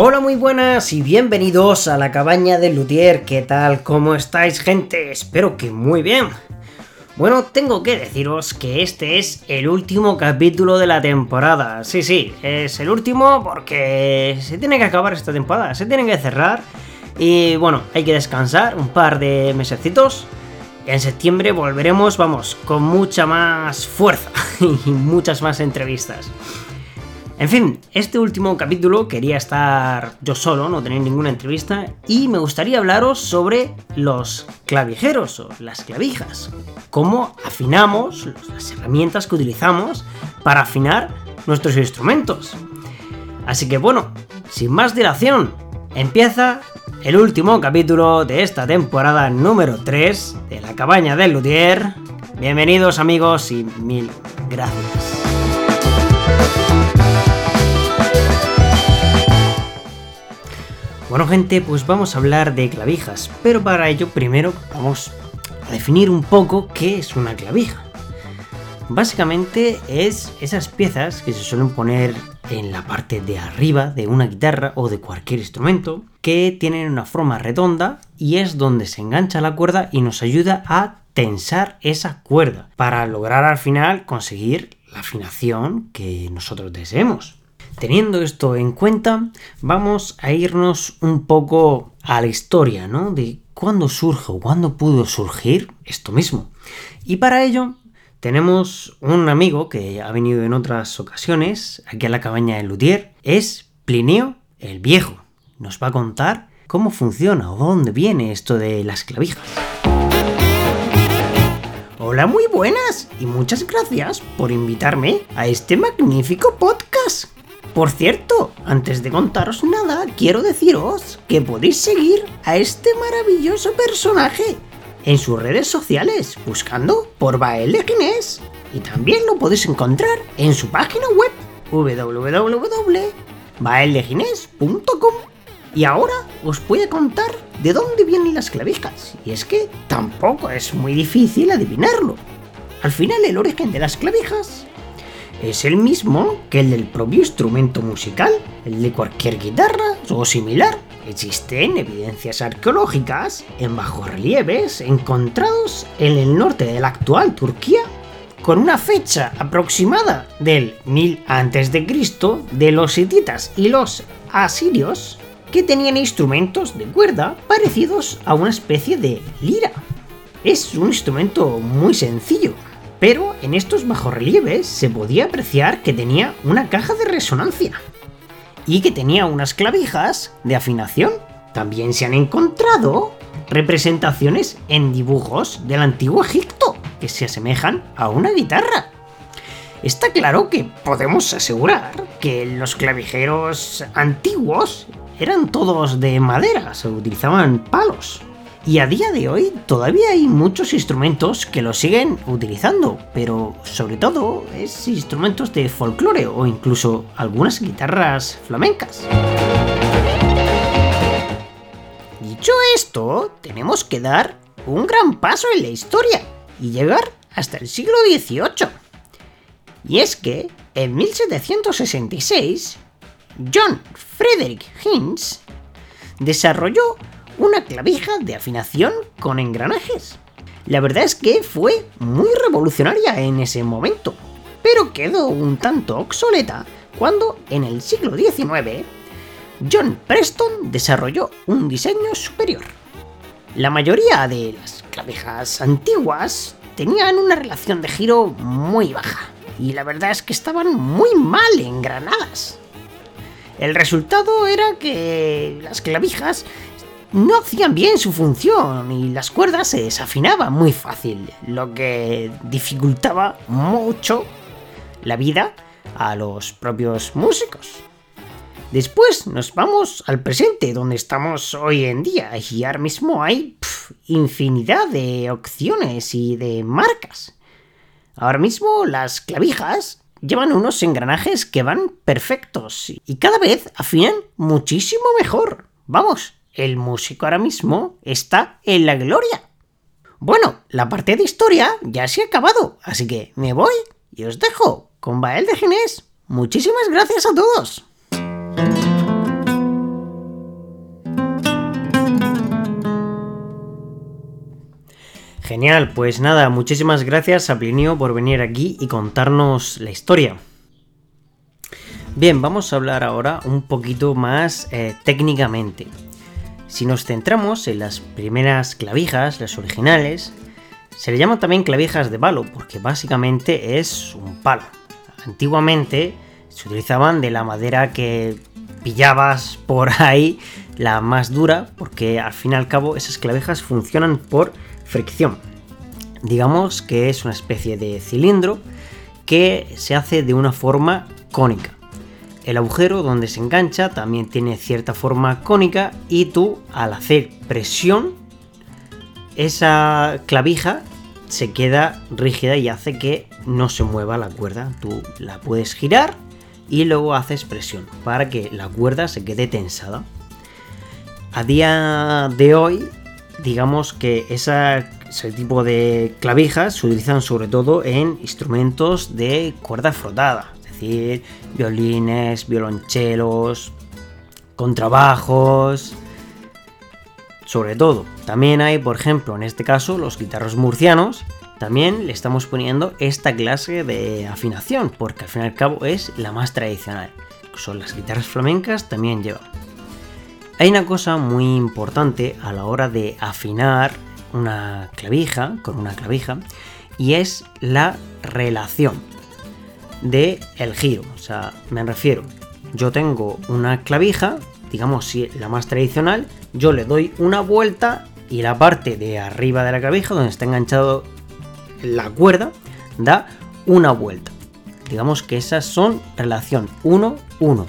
Hola, muy buenas y bienvenidos a la cabaña del Luthier. ¿Qué tal? ¿Cómo estáis, gente? Espero que muy bien. Bueno, tengo que deciros que este es el último capítulo de la temporada. Sí, sí, es el último porque se tiene que acabar esta temporada, se tiene que cerrar. Y bueno, hay que descansar un par de mesecitos. En septiembre volveremos, vamos, con mucha más fuerza y muchas más entrevistas. En fin, este último capítulo quería estar yo solo, no tener ninguna entrevista, y me gustaría hablaros sobre los clavijeros o las clavijas. Cómo afinamos las herramientas que utilizamos para afinar nuestros instrumentos. Así que bueno, sin más dilación, empieza el último capítulo de esta temporada número 3 de la cabaña del Luthier. Bienvenidos amigos y mil gracias. Bueno gente, pues vamos a hablar de clavijas, pero para ello primero vamos a definir un poco qué es una clavija. Básicamente es esas piezas que se suelen poner en la parte de arriba de una guitarra o de cualquier instrumento que tienen una forma redonda y es donde se engancha la cuerda y nos ayuda a tensar esa cuerda para lograr al final conseguir la afinación que nosotros deseemos. Teniendo esto en cuenta, vamos a irnos un poco a la historia, ¿no? De cuándo surge o cuándo pudo surgir esto mismo. Y para ello tenemos un amigo que ha venido en otras ocasiones aquí a la cabaña de Luthier, es Plinio el Viejo. Nos va a contar cómo funciona o dónde viene esto de las clavijas. Hola, muy buenas y muchas gracias por invitarme a este magnífico podcast. Por cierto, antes de contaros nada, quiero deciros que podéis seguir a este maravilloso personaje en sus redes sociales buscando por Bael de y también lo podéis encontrar en su página web www.baeldegines.com y ahora os voy a contar de dónde vienen las clavijas. Y es que tampoco es muy difícil adivinarlo. Al final el origen de las clavijas es el mismo que el del propio instrumento musical, el de cualquier guitarra o similar. Existen evidencias arqueológicas en bajorrelieves encontrados en el norte de la actual Turquía con una fecha aproximada del 1000 a.C. de los hititas y los asirios que tenían instrumentos de cuerda parecidos a una especie de lira. Es un instrumento muy sencillo, pero en estos bajorrelieves se podía apreciar que tenía una caja de resonancia y que tenía unas clavijas de afinación. También se han encontrado representaciones en dibujos del antiguo Egipto que se asemejan a una guitarra. Está claro que podemos asegurar que los clavijeros antiguos eran todos de madera, se utilizaban palos. Y a día de hoy todavía hay muchos instrumentos que lo siguen utilizando, pero sobre todo es instrumentos de folclore o incluso algunas guitarras flamencas. Dicho esto, tenemos que dar un gran paso en la historia y llegar hasta el siglo XVIII. Y es que en 1766, John Frederick Hinz desarrolló una clavija de afinación con engranajes. La verdad es que fue muy revolucionaria en ese momento, pero quedó un tanto obsoleta cuando en el siglo XIX John Preston desarrolló un diseño superior. La mayoría de las clavijas antiguas tenían una relación de giro muy baja y la verdad es que estaban muy mal engranadas. El resultado era que las clavijas no hacían bien su función y las cuerdas se desafinaban muy fácil, lo que dificultaba mucho la vida a los propios músicos. Después nos vamos al presente, donde estamos hoy en día, y ahora mismo hay infinidad de opciones y de marcas. Ahora mismo las clavijas llevan unos engranajes que van perfectos y cada vez afinan muchísimo mejor. Vamos, el músico ahora mismo está en la gloria. Bueno, la parte de historia ya se ha acabado, así que me voy y os dejo con Bael de Ginés. Muchísimas gracias a todos. Genial, pues nada, muchísimas gracias a Plinio por venir aquí y contarnos la historia. Bien, vamos a hablar ahora un poquito más eh, técnicamente. Si nos centramos en las primeras clavijas, las originales, se le llaman también clavijas de palo porque básicamente es un palo. Antiguamente se utilizaban de la madera que pillabas por ahí, la más dura, porque al fin y al cabo esas clavijas funcionan por fricción. Digamos que es una especie de cilindro que se hace de una forma cónica. El agujero donde se engancha también tiene cierta forma cónica y tú al hacer presión esa clavija se queda rígida y hace que no se mueva la cuerda. Tú la puedes girar y luego haces presión para que la cuerda se quede tensada. A día de hoy digamos que ese tipo de clavijas se utilizan sobre todo en instrumentos de cuerda frotada, decir, violines, violonchelos, contrabajos, sobre todo. También hay, por ejemplo, en este caso, los guitarros murcianos, también le estamos poniendo esta clase de afinación, porque al fin y al cabo es la más tradicional. Son las guitarras flamencas también llevan. Hay una cosa muy importante a la hora de afinar una clavija con una clavija y es la relación de el giro. O sea, me refiero, yo tengo una clavija, digamos si la más tradicional, yo le doy una vuelta y la parte de arriba de la clavija donde está enganchado la cuerda da una vuelta. Digamos que esas son relación 1-1.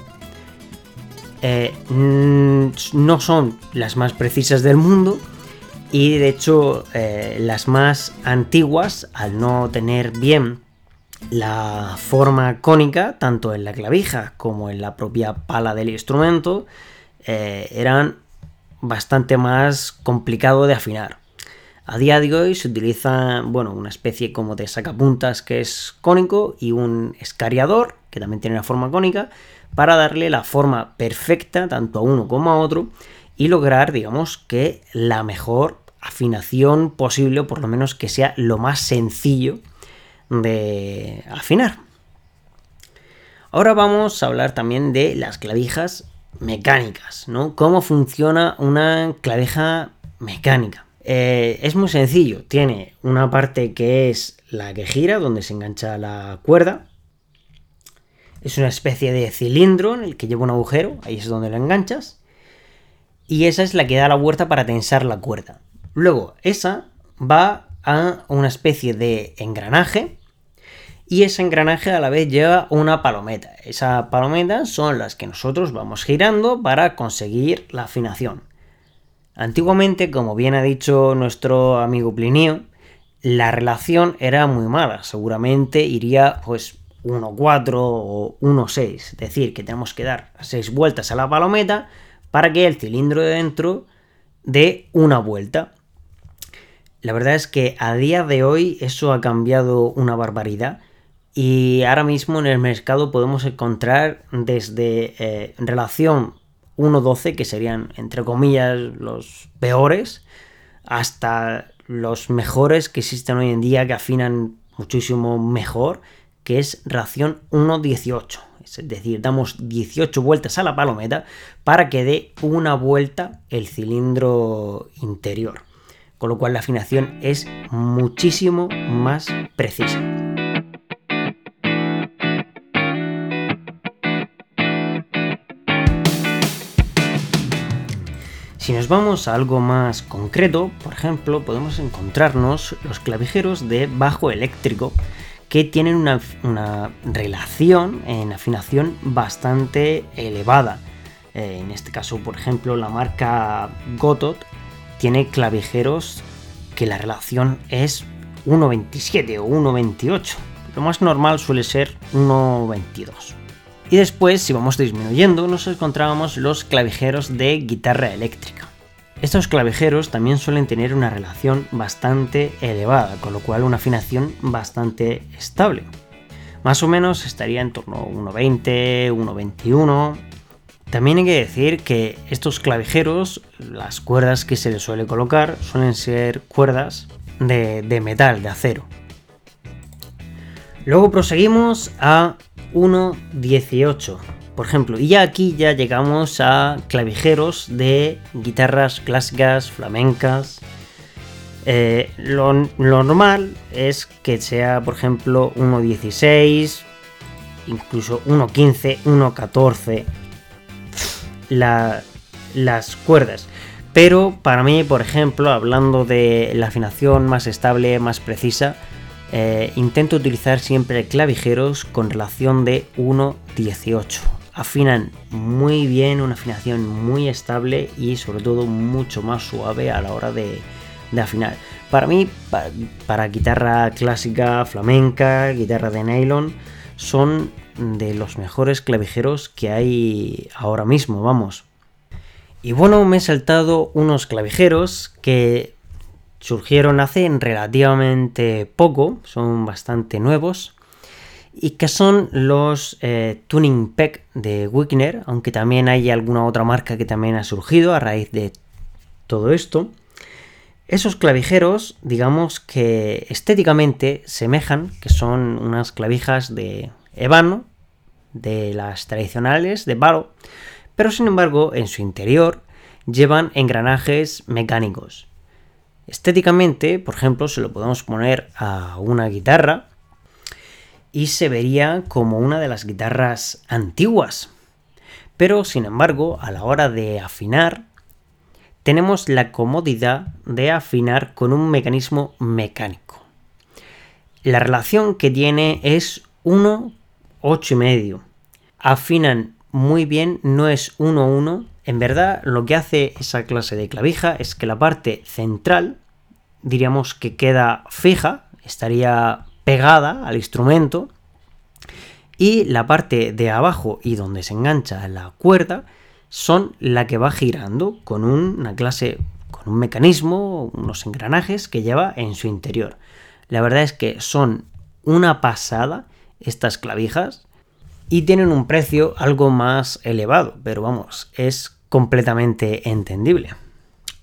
Eh, no son las más precisas del mundo y de hecho eh, las más antiguas al no tener bien la forma cónica tanto en la clavija como en la propia pala del instrumento eh, eran bastante más complicado de afinar. A día de hoy se utiliza bueno, una especie como de sacapuntas que es cónico y un escariador que también tiene una forma cónica para darle la forma perfecta tanto a uno como a otro y lograr, digamos, que la mejor afinación posible, o por lo menos que sea lo más sencillo de afinar. Ahora vamos a hablar también de las clavijas mecánicas, ¿no? ¿Cómo funciona una clavija mecánica? Eh, es muy sencillo, tiene una parte que es la que gira, donde se engancha la cuerda, es una especie de cilindro en el que lleva un agujero, ahí es donde lo enganchas. Y esa es la que da la vuelta para tensar la cuerda. Luego, esa va a una especie de engranaje. Y ese engranaje a la vez lleva una palometa. Esa palometa son las que nosotros vamos girando para conseguir la afinación. Antiguamente, como bien ha dicho nuestro amigo Plinio, la relación era muy mala. Seguramente iría pues 1.4 o 1.6. Es decir, que tenemos que dar 6 vueltas a la palometa para que el cilindro de dentro dé una vuelta. La verdad es que a día de hoy eso ha cambiado una barbaridad y ahora mismo en el mercado podemos encontrar desde eh, relación 1.12, que serían entre comillas los peores, hasta los mejores que existen hoy en día que afinan muchísimo mejor que es ración 1.18. Es decir, damos 18 vueltas a la palometa para que dé una vuelta el cilindro interior. Con lo cual la afinación es muchísimo más precisa. Si nos vamos a algo más concreto, por ejemplo, podemos encontrarnos los clavijeros de bajo eléctrico que tienen una, relación en afinación bastante elevada. Eh, en este caso, por ejemplo, la marca Gotot tiene clavijeros que la relación es 1.27 o 1.28. Lo más normal suele ser 1.22. Y después, si vamos disminuyendo, nos encontramos los clavijeros de guitarra eléctrica. Estos clavijeros también suelen tener una relación bastante elevada, con lo cual una afinación bastante estable. Más o menos estaría en torno a 1.20, 1.21. También hay que decir que estos clavijeros, las cuerdas que se les suele colocar, suelen ser cuerdas de, de metal, de acero. Luego proseguimos a 1.18, por ejemplo, y ya aquí ya llegamos a clavijeros de guitarras clásicas, flamencas. Eh, lo, normal es que sea, por ejemplo, 1.16, incluso 1.15, 1.14 las cuerdas. Pero para mí, por ejemplo, hablando de la afinación más estable, más precisa, eh, intento utilizar siempre clavijeros con relación de 1.18. Afinan muy bien, una afinación muy estable y sobre todo mucho más suave a la hora de, afinar. Para mí, para, guitarra clásica, flamenca, guitarra de nylon, son de los mejores clavijeros que hay ahora mismo, vamos. Y bueno, me he saltado unos clavijeros que surgieron hace relativamente poco, son bastante nuevos, y que son los eh, Tuning Peck de Wigner, aunque también hay alguna otra marca que también ha surgido a raíz de todo esto. Esos clavijeros, digamos que estéticamente semejan, que son unas clavijas de ébano, de las tradicionales de palo, pero sin embargo en su interior llevan engranajes mecánicos. Estéticamente, por ejemplo, se lo podemos poner a una guitarra y se vería como una de las guitarras antiguas. Pero, sin embargo, a la hora de afinar, tenemos la comodidad de afinar con un mecanismo mecánico. La relación que tiene es 1, 8 y medio. Afinan muy bien, no es 1, 1, en verdad, lo que hace esa clase de clavija es que la parte central, diríamos que queda fija, estaría pegada al instrumento, y la parte de abajo y donde se engancha la cuerda son la que va girando con una clase, con un mecanismo, unos engranajes que lleva en su interior. La verdad es que son una pasada estas clavijas y tienen un precio algo más elevado, pero vamos, es completamente entendible.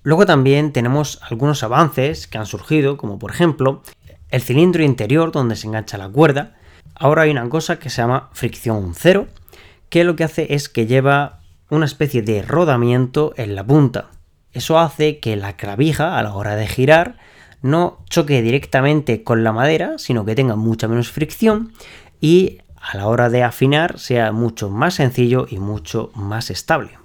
Luego también tenemos algunos avances que han surgido, como por ejemplo el cilindro interior donde se engancha la cuerda. Ahora hay una cosa que se llama fricción cero, que lo que hace es que lleva una especie de rodamiento en la punta. Eso hace que la clavija a la hora de girar no choque directamente con la madera, sino que tenga mucha menos fricción y a la hora de afinar sea mucho más sencillo y mucho más estable.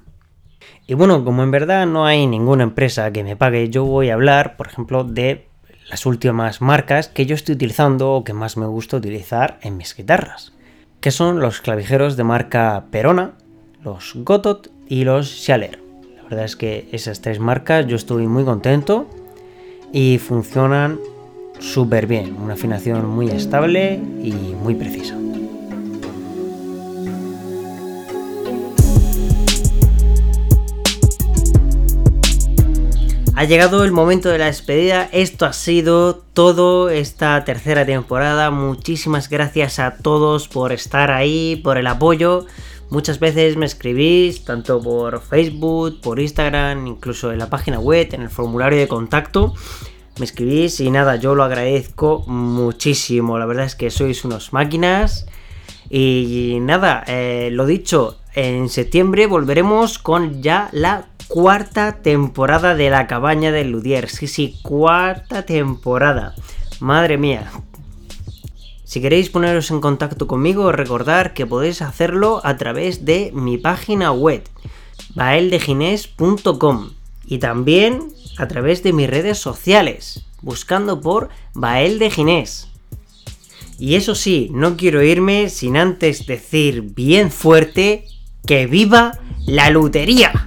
Y bueno, como en verdad no hay ninguna empresa que me pague, yo voy a hablar, por ejemplo, de las últimas marcas que yo estoy utilizando o que más me gusta utilizar en mis guitarras, que son los clavijeros de marca Perona, los Gotot y los Schaller. La verdad es que esas tres marcas yo estoy muy contento y funcionan súper bien, una afinación muy estable y muy precisa. Ha llegado el momento de la despedida. Esto ha sido todo esta tercera temporada. Muchísimas gracias a todos por estar ahí, por el apoyo. Muchas veces me escribís, tanto por Facebook, por Instagram, incluso en la página web, en el formulario de contacto. Me escribís y nada, yo lo agradezco muchísimo. La verdad es que sois unos máquinas. Y nada, eh, lo dicho, en septiembre volveremos con ya la cuarta temporada de La Cabaña del Ludier. Sí, sí, cuarta temporada. Madre mía. Si queréis poneros en contacto conmigo, recordar que podéis hacerlo a través de mi página web, baeldegines.com y también a través de mis redes sociales, buscando por Bael de. Y eso sí, no quiero irme sin antes decir bien fuerte que viva la lutería.